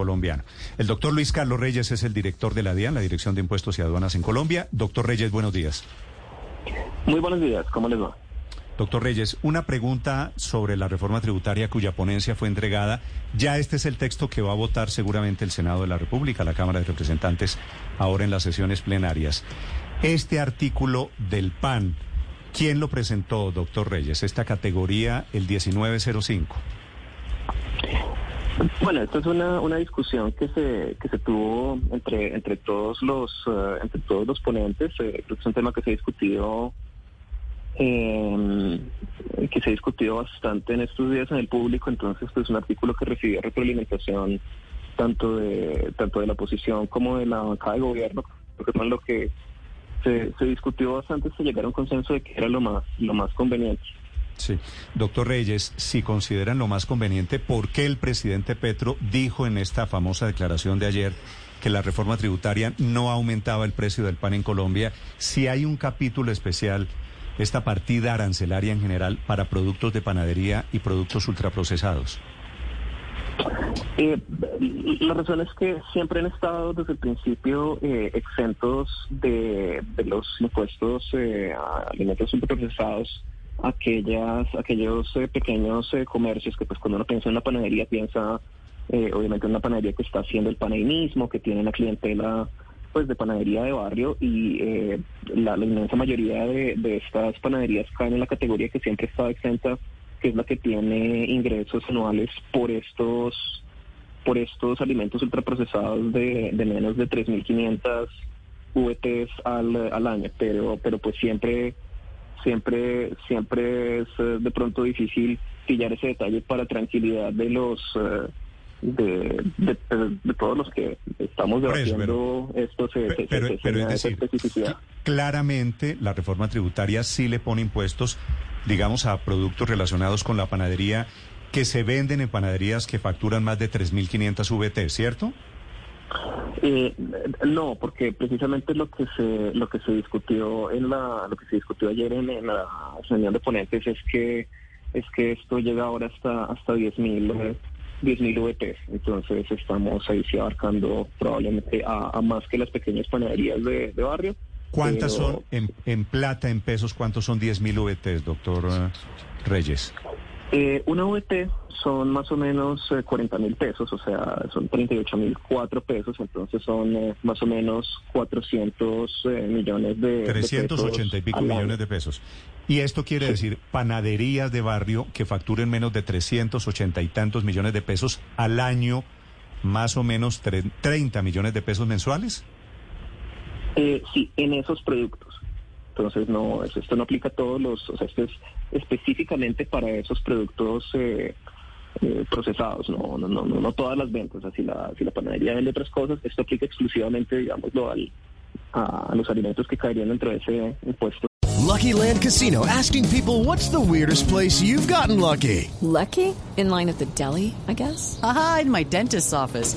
Colombiano. El doctor Luis Carlos Reyes es el director de la DIAN, la Dirección de Impuestos y Aduanas en Colombia. Doctor Reyes, buenos días. Muy buenos días, ¿cómo les va? Doctor Reyes, una pregunta sobre la reforma tributaria cuya ponencia fue entregada. Ya este es el texto que va a votar seguramente el Senado de la República, la Cámara de Representantes, ahora en las sesiones plenarias. Este artículo del PAN, ¿quién lo presentó, doctor Reyes? Esta categoría, el 1905. Bueno, esta es una, una discusión que se que se tuvo entre entre todos los eh, entre todos los ponentes. Eh, es un tema que se ha discutido eh, que se ha discutido bastante en estos días en el público. Entonces, pues, es un artículo que recibió retroalimentación tanto de tanto de la oposición como de la bancada de gobierno. Porque es lo que se, se discutió bastante hasta llegar a un consenso de que era lo más lo más conveniente. Sí. Doctor Reyes, si consideran lo más conveniente, ¿por qué el presidente Petro dijo en esta famosa declaración de ayer que la reforma tributaria no aumentaba el precio del pan en Colombia? Si hay un capítulo especial, esta partida arancelaria en general para productos de panadería y productos ultraprocesados. Eh, la razón es que siempre han estado desde el principio eh, exentos de, los impuestos eh, a alimentos ultraprocesados aquellas, aquellos eh, pequeños eh, comercios que pues cuando uno piensa en la panadería piensa eh, obviamente en una panadería que está haciendo el pan mismo, que tiene una clientela pues de panadería de barrio y la, inmensa mayoría de, estas panaderías caen en la categoría que siempre está exenta, que es la que tiene ingresos anuales por estos por estos alimentos ultraprocesados de, de menos de 3.500 VTs al, al año, pero pero pues siempre siempre siempre es eh, de pronto difícil pillar ese detalle para tranquilidad de los eh, de, de, todos los que estamos debatiendo esto se, pero, pero es decir, claramente la reforma tributaria sí le pone impuestos digamos a productos relacionados con la panadería que se venden en panaderías que facturan más de 3.500 VT, ¿cierto? Eh, no, porque precisamente lo que se lo que se discutió en la lo que se discutió ayer en, la reunión de ponentes es que es que esto llega ahora hasta hasta 10.000 10.000 VT. Entonces estamos ahí sí abarcando probablemente a, más que las pequeñas panaderías de, barrio. ¿Cuántas son en, en, plata, en pesos, cuántos son 10.000 VT, doctor eh, Reyes? Eh, una VT son más o menos 40 eh, mil pesos, o sea, son 38 mil cuatro pesos, entonces son eh, más o menos 400 eh, millones de 380 y pico millones de pesos. Y esto quiere decir panaderías de barrio que facturen menos de 380 y tantos millones de pesos al año, más o menos 30 millones de pesos mensuales. sí, en esos productos. Entonces, no, esto no aplica a todos los, o sea, esto es específicamente para esos productos eh, eh, procesados, no, no, no, no, todas las ventas. Así la, si la panadería vende otras cosas, esto aplica exclusivamente, digámoslo, al, a, a los alimentos que caerían dentro de ese impuesto. Lucky Land Casino, asking people what's the weirdest place you've gotten lucky. Lucky? In line at the deli, I guess? Aha, in my dentist's office.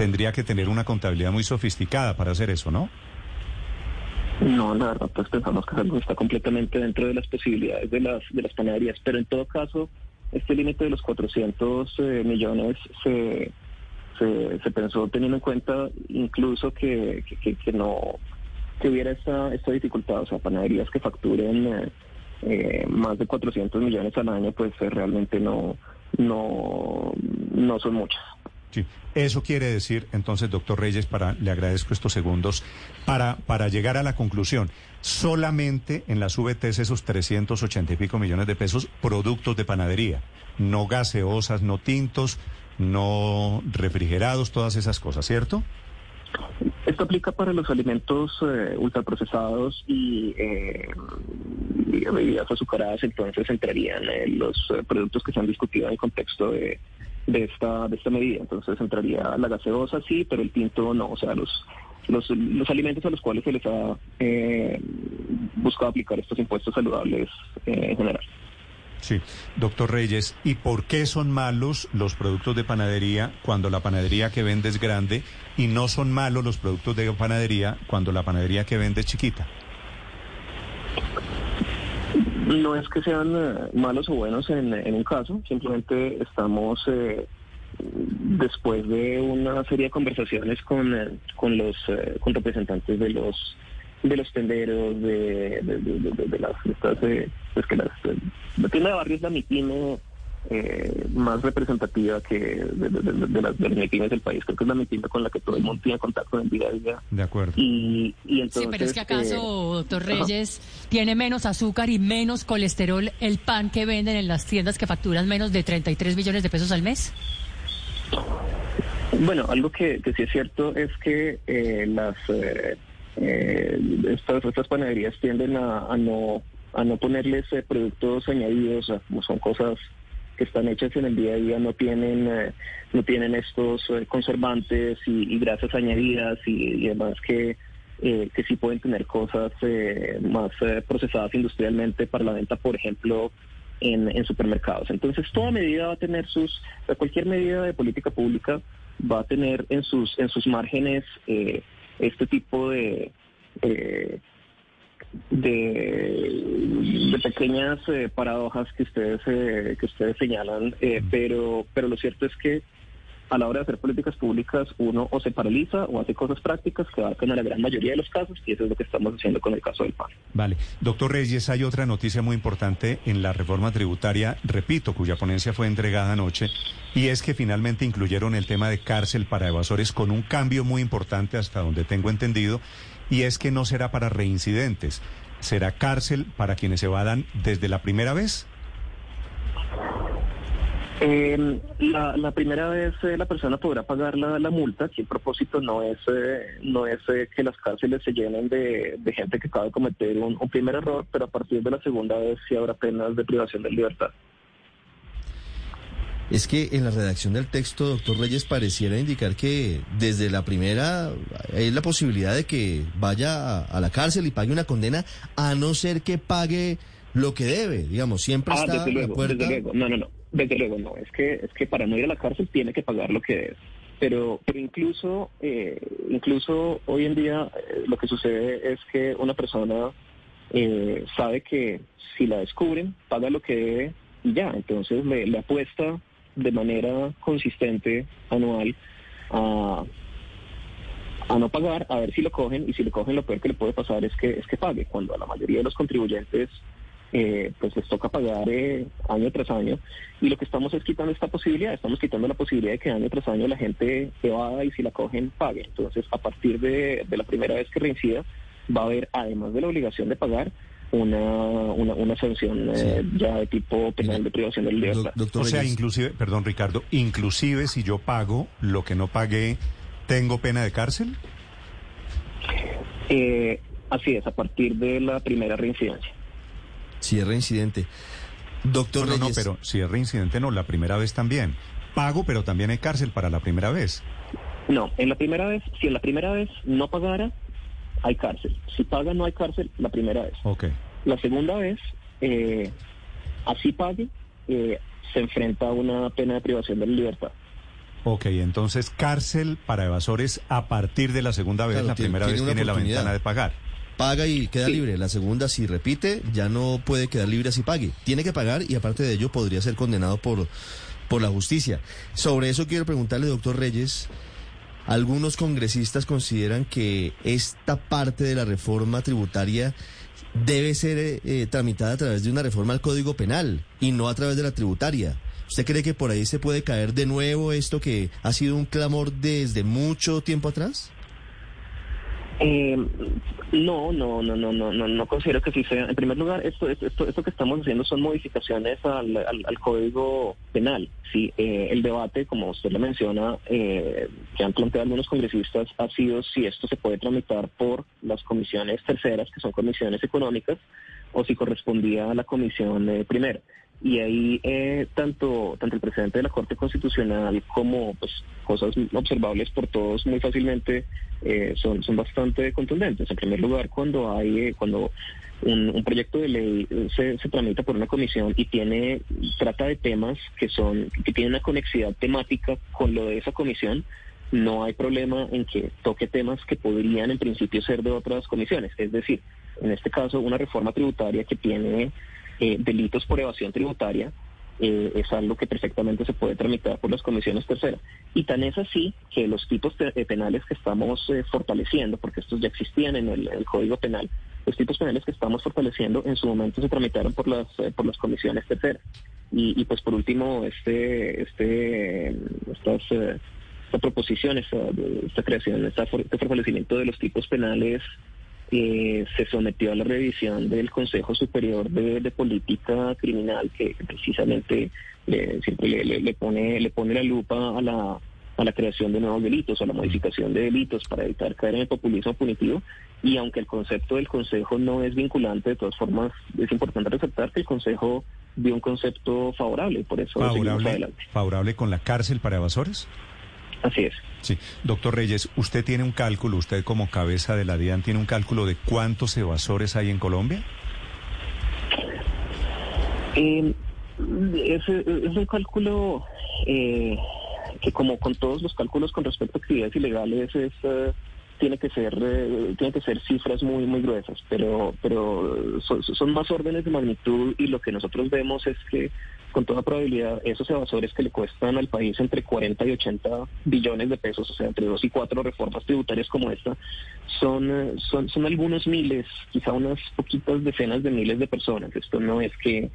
Tendría que tener una contabilidad muy sofisticada para hacer eso, ¿no? No, la verdad, pues pensamos que algo está completamente dentro de las posibilidades de las, de las panaderías, pero en todo caso, este límite de los 400 eh, millones se, se, pensó teniendo en cuenta incluso que, que, no que hubiera esta, esta dificultad, o sea, panaderías que facturen eh, eh, más de 400 millones al año, pues realmente no, no, no son muchas. Sí, eso quiere decir, entonces, doctor Reyes, para, le agradezco estos segundos, para, para llegar a la conclusión, solamente en las VTs esos 380 y pico millones de pesos, productos de panadería, no gaseosas, no tintos, no refrigerados, todas esas cosas, ¿cierto? Esto aplica para los alimentos eh, ultraprocesados y, eh, y bebidas azucaradas, entonces entrarían eh, los eh, productos que se han discutido en el contexto de, de esta de esta medida. Entonces entraría la gaseosa, sí, pero el tinto no. O sea, los los, los alimentos a los cuales se les ha eh, buscado aplicar estos impuestos saludables eh, en general. Sí, doctor Reyes, ¿y por qué son malos los productos de panadería cuando la panadería que vende es grande y no son malos los productos de panadería cuando la panadería que vende es chiquita? No es que sean eh, malos o buenos en, en un caso, simplemente estamos eh, después de una serie de conversaciones con, eh, con los eh, con representantes de los de los tenderos, de, de, de, de- las estas, pues que las, la tienda de barrio es la MIPYME eh, más representativa que de, de- de- de las, de las MIPYMEs del país. Creo que es la MIPYME con la que todo el mundo tiene contacto en el día a día. De acuerdo. Y, y entonces, Sí, pero es que acaso, eh, doctor ajá. Reyes, tiene menos azúcar y menos colesterol el pan que venden en las tiendas que facturan menos de 33 millones de pesos al mes. Bueno, algo que, que sí es cierto es que eh, las eh, eh, estas, estas panaderías tienden a, a no a no ponerles eh, productos añadidos, o sea, como son cosas que están hechas en el día a día, no tienen eh, no tienen estos eh, conservantes y, y grasas añadidas y, y demás que eh, que sí pueden tener cosas eh, más procesadas industrialmente para la venta, por ejemplo, en, en supermercados. Entonces, toda medida va a tener sus, cualquier medida de política pública va a tener en sus en sus márgenes este tipo de eh, de, de pequeñas eh, paradojas que ustedes eh, que ustedes señalan, eh, pero pero lo cierto es que a la hora de hacer políticas públicas uno o se paraliza o hace cosas prácticas que abarcan a la gran mayoría de los casos y eso es lo que estamos haciendo con el caso del PAN. Vale. Doctor Reyes, hay otra noticia muy importante en la reforma tributaria, repito, cuya ponencia fue entregada anoche, y es que finalmente incluyeron el tema de cárcel para evasores con un cambio muy importante hasta donde tengo entendido, y es que no será para reincidentes, será cárcel para quienes se vadan desde la primera vez. Eh, la, primera vez eh, la persona podrá pagar la, multa, que el propósito no es eh, no es eh, que las cárceles se llenen de, de gente que acaba de cometer un, un primer error, pero a partir de la segunda vez sí habrá penas de privación de libertad. Es que en la redacción del texto, doctor Reyes, pareciera indicar que desde la primera hay la posibilidad de que vaya a, a la cárcel y pague una condena, a no ser que pague lo que debe. Digamos, siempre Ah, está desde la luego, puerta. desde luego. No, no, no. Desde luego no. Es que es que para no ir a la cárcel tiene que pagar lo que debe. Pero, pero incluso eh, incluso hoy en día eh, lo que sucede es que una persona eh, sabe que si la descubren paga lo que debe y ya. Entonces le, le apuesta de manera consistente anual a a no pagar, a ver si lo cogen, y si lo cogen lo peor que le puede pasar es que es que pague, cuando a la mayoría de los contribuyentes eh, pues les toca pagar eh, año tras año, y lo que estamos es quitando esta posibilidad, estamos quitando la posibilidad de que año tras año la gente evada y si la cogen pague. Entonces, a partir de, de la primera vez que reincida, va a haber, además de la obligación de pagar, una, una, una sanción eh, ya de tipo penal de privación de la libertad. o sea, inclusive, perdón Ricardo, inclusive si yo pago lo que no pagué, ¿tengo pena de cárcel? Eh, así es, a partir de la primera reincidencia. Si es reincidente. Doctor no, no, pero si es reincidente no, la primera vez también. Pago, pero también hay cárcel para la primera vez. No, en la primera vez, si en la primera vez no pagara, hay cárcel. Si paga, no hay cárcel la primera vez. La segunda vez, eh, así pague, eh, se enfrenta a una pena de privación de la libertad. Ok, entonces cárcel para evasores a partir de la segunda vez, Claro, la tiene- primera tiene vez tiene la ventana de pagar. Paga y queda Sí. libre. La segunda, si repite, ya no puede quedar libre así pague. Tiene que pagar y aparte de ello podría ser condenado por, por la justicia. Sobre eso quiero preguntarle, doctor Reyes, algunos congresistas consideran que esta parte de la reforma tributaria debe ser eh, eh, tramitada a través de una reforma al Código Penal y no a través de la tributaria. ¿Usted cree que por ahí se puede caer de nuevo esto que ha sido un clamor desde mucho tiempo atrás? Eh, no, no, no, no, no, no, no considero que sí sea. En primer lugar, esto, esto, esto que estamos haciendo son modificaciones al, al, al código penal. Sí, eh, el debate, como usted lo menciona, eh, que han planteado algunos congresistas, ha sido si esto se puede tramitar por las comisiones terceras, que son comisiones económicas, o si correspondía a la comisión eh, primera. Y ahí eh, tanto tanto el presidente de la Corte Constitucional como pues cosas observables por todos muy fácilmente eh, son son bastante contundentes. En primer lugar cuando hay eh, cuando un, un, proyecto de ley se, se tramita por una comisión y tiene trata de temas que son que tienen una conexidad temática con lo de esa comisión no hay problema en que toque temas que podrían en principio ser de otras comisiones. Es decir en este caso una reforma tributaria que tiene eh, delitos por evasión tributaria eh, es algo que perfectamente se puede tramitar por las comisiones terceras. Y tan es así que los tipos eh, penales que estamos fortaleciendo, porque estos ya existían en el, Código Penal, los tipos penales que estamos fortaleciendo en su momento se tramitaron por las por las comisiones terceras. Y, y pues por último, este este estas esta proposición, esta, creación, este fortalecimiento de los tipos penales eh, se sometió a la revisión del Consejo Superior de, de Política Criminal, que, precisamente le, siempre le, le, le, pone le pone la lupa a la a la creación de nuevos delitos, a la modificación de delitos para evitar caer en el populismo punitivo. Y aunque el concepto del Consejo no es vinculante, de todas formas es importante resaltar que el Consejo dio un concepto favorable, por eso favorable, adelante. ¿Favorable con la cárcel para evasores? Así es. Sí. Doctor Reyes, usted tiene un cálculo, usted como cabeza de la DIAN tiene un cálculo de cuántos evasores hay en Colombia? Eh, es, es, un cálculo eh, que como con todos los cálculos con respecto a actividades ilegales es... Uh, tiene que ser eh, tiene que ser cifras muy muy gruesas pero pero son, son, más órdenes de magnitud y lo que nosotros vemos es que con toda probabilidad esos evasores que le cuestan al país entre 40 y 80 billones de pesos o sea entre dos y cuatro reformas tributarias como esta son son son algunos miles quizá unas poquitas decenas de miles de personas esto no es que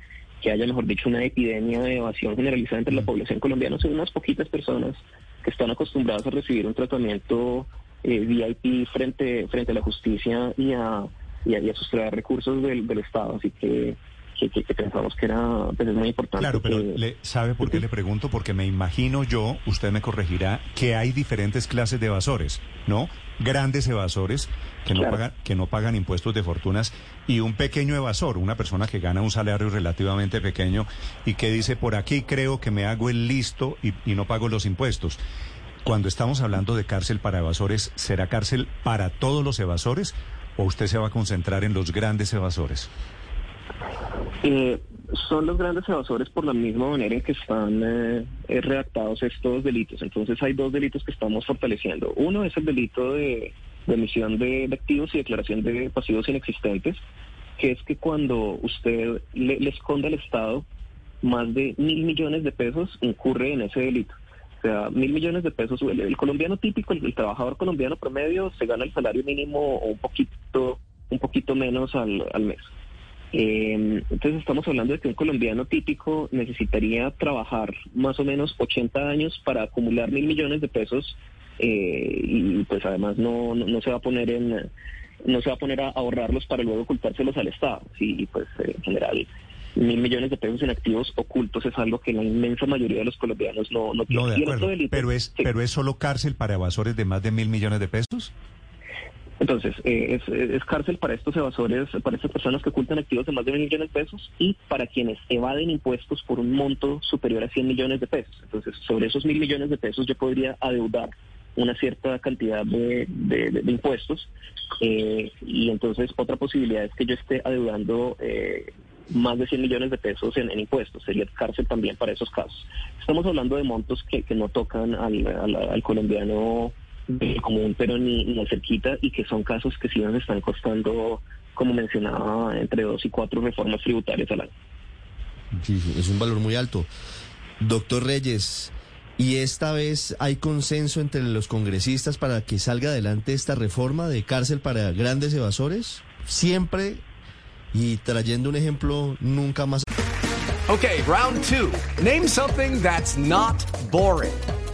que haya, mejor dicho, una epidemia de evasión generalizada entre la población colombiana, son unas poquitas personas que están acostumbradas a recibir un tratamiento eh, VIP frente frente a la justicia y a, y a, y a sustraer recursos del, del Estado. Así que, que, que, que, pensamos que era pues, es muy importante. Claro, pero que... le, ¿sabe por qué le pregunto? Porque me imagino yo, usted me corregirá, que hay diferentes clases de evasores, ¿no? Grandes evasores que no, claro. pagan, que no pagan impuestos de fortunas y un pequeño evasor, una persona que gana un salario relativamente pequeño y que dice, por aquí creo que me hago el listo y, y no pago los impuestos. Cuando estamos hablando de cárcel para evasores, ¿será cárcel para todos los evasores o usted se va a concentrar en los grandes evasores? Eh, son los grandes evasores por la misma manera en que están eh, redactados estos delitos. Entonces hay dos delitos que estamos fortaleciendo. Uno es el delito de, emisión de, activos y declaración de pasivos inexistentes, que es que cuando usted le, le esconde al Estado más de mil millones de pesos, incurre en ese delito. O sea, mil millones de pesos. El, el colombiano típico, el, el, trabajador colombiano promedio, se gana el salario mínimo o un poquito, un poquito menos al, al mes. Eh, entonces estamos hablando de que un colombiano típico necesitaría trabajar más o menos 80 años para acumular mil millones de pesos eh, y pues además no, no, no, se va a poner en no se va a poner a ahorrarlos para luego ocultárselos al Estado. Sí, y pues eh, en general mil millones de pesos en activos ocultos es algo que la inmensa mayoría de los colombianos no, no tiene. De acuerdo. Delito, pero, es, sí. pero es solo cárcel para evasores de más de mil millones de pesos. Entonces, eh, es, es, cárcel para estos evasores, para estas personas que ocultan activos de más de mil millones de pesos y para quienes evaden impuestos por un monto superior a 100 millones de pesos. Entonces, sobre esos mil millones de pesos yo podría adeudar una cierta cantidad de, de, impuestos eh, y entonces otra posibilidad es que yo esté adeudando eh, más de 100 millones de pesos en, impuestos. Sería cárcel también para esos casos. Estamos hablando de montos que, que no tocan al, al colombiano de común, pero ni, ni cerquita, y que son casos que sí nos están costando, como mencionaba, entre dos y cuatro reformas tributarias al año. Sí, es un valor muy alto. Doctor Reyes, ¿y esta vez hay consenso entre los congresistas para que salga adelante esta reforma de cárcel para grandes evasores? Siempre, y trayendo un ejemplo, nunca más. Okay, round two. Name something that's not boring.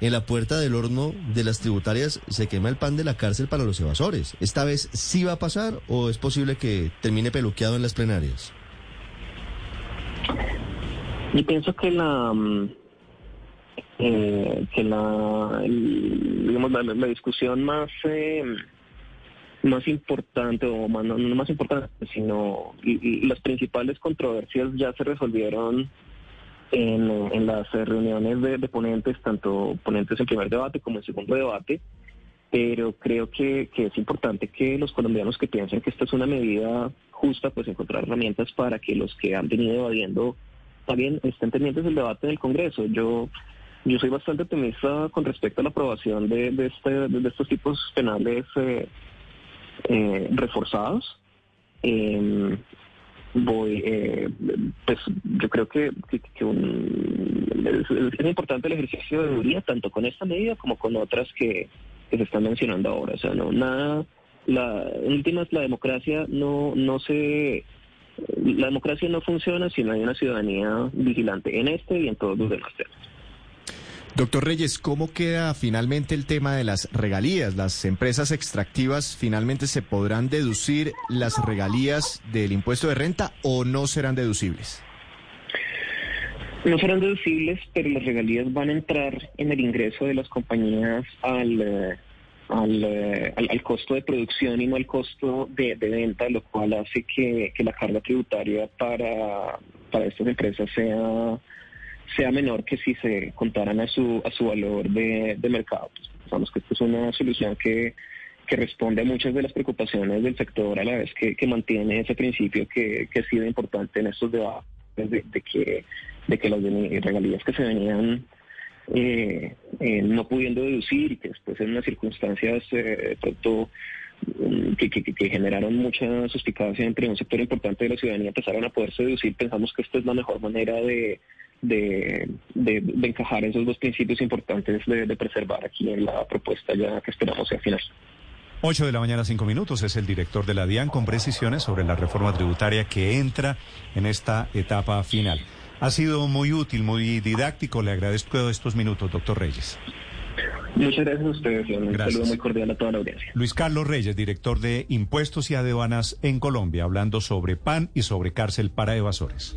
En la puerta del horno de las tributarias se quema el pan de la cárcel para los evasores. ¿Esta vez sí va a pasar o es posible que termine peluqueado en las plenarias? Yo pienso que la eh, que la digamos la, discusión más eh, más importante o más, no, más importante sino las principales controversias ya se resolvieron en, las reuniones de, ponentes tanto ponentes en primer debate como en segundo debate pero creo que, es importante que los colombianos que piensen que esta es una medida justa pues encontrar herramientas para que los que han venido evadiendo también estén pendientes del debate del Congreso yo yo soy bastante optimista con respecto a la aprobación de, de, este, de estos tipos penales eh, eh, reforzados. Eh, voy, pues yo creo que, un, es, importante el ejercicio de duría tanto con esta medida como con otras que, que se están mencionando ahora. O sea, no nada, la, en últimas la democracia no, no se la democracia no funciona si no hay una ciudadanía vigilante en este y en todos los demás temas. Doctor Reyes, ¿cómo queda finalmente el tema de las regalías? ¿Las empresas extractivas finalmente se podrán deducir las regalías del impuesto de renta o no serán deducibles? No serán deducibles, pero las regalías van a entrar en el ingreso de las compañías al, eh, eh, al, costo de producción y no al costo de, de, venta, lo cual hace que, que la carga tributaria para, para estas empresas sea sea menor que si se contaran a su a su valor de, de mercado. Pensamos que esta es una solución que, que responde a muchas de las preocupaciones del sector a la vez que, que mantiene ese principio que, que ha sido importante en estos debates de, de que de que las regalías que se venían eh, eh, no pudiendo deducir y que después en unas circunstancias eh, pronto que, que, que, generaron mucha suspicacia entre un sector importante de la ciudadanía empezaron a poderse deducir, pensamos que esta es la mejor manera de, de, de, de encajar esos dos principios importantes de, de, preservar aquí en la propuesta ya que esperamos sea final. 8 de la mañana, 5 minutos, es el director de la DIAN con precisiones sobre la reforma tributaria que entra en esta etapa final. Ha sido muy útil, muy didáctico. Le agradezco estos minutos, doctor Reyes. Muchas gracias a ustedes. Un gracias. saludo muy cordial a toda la audiencia. Luis Carlos Reyes, director de Impuestos y Aduanas en Colombia, hablando sobre PAN y sobre cárcel para evasores.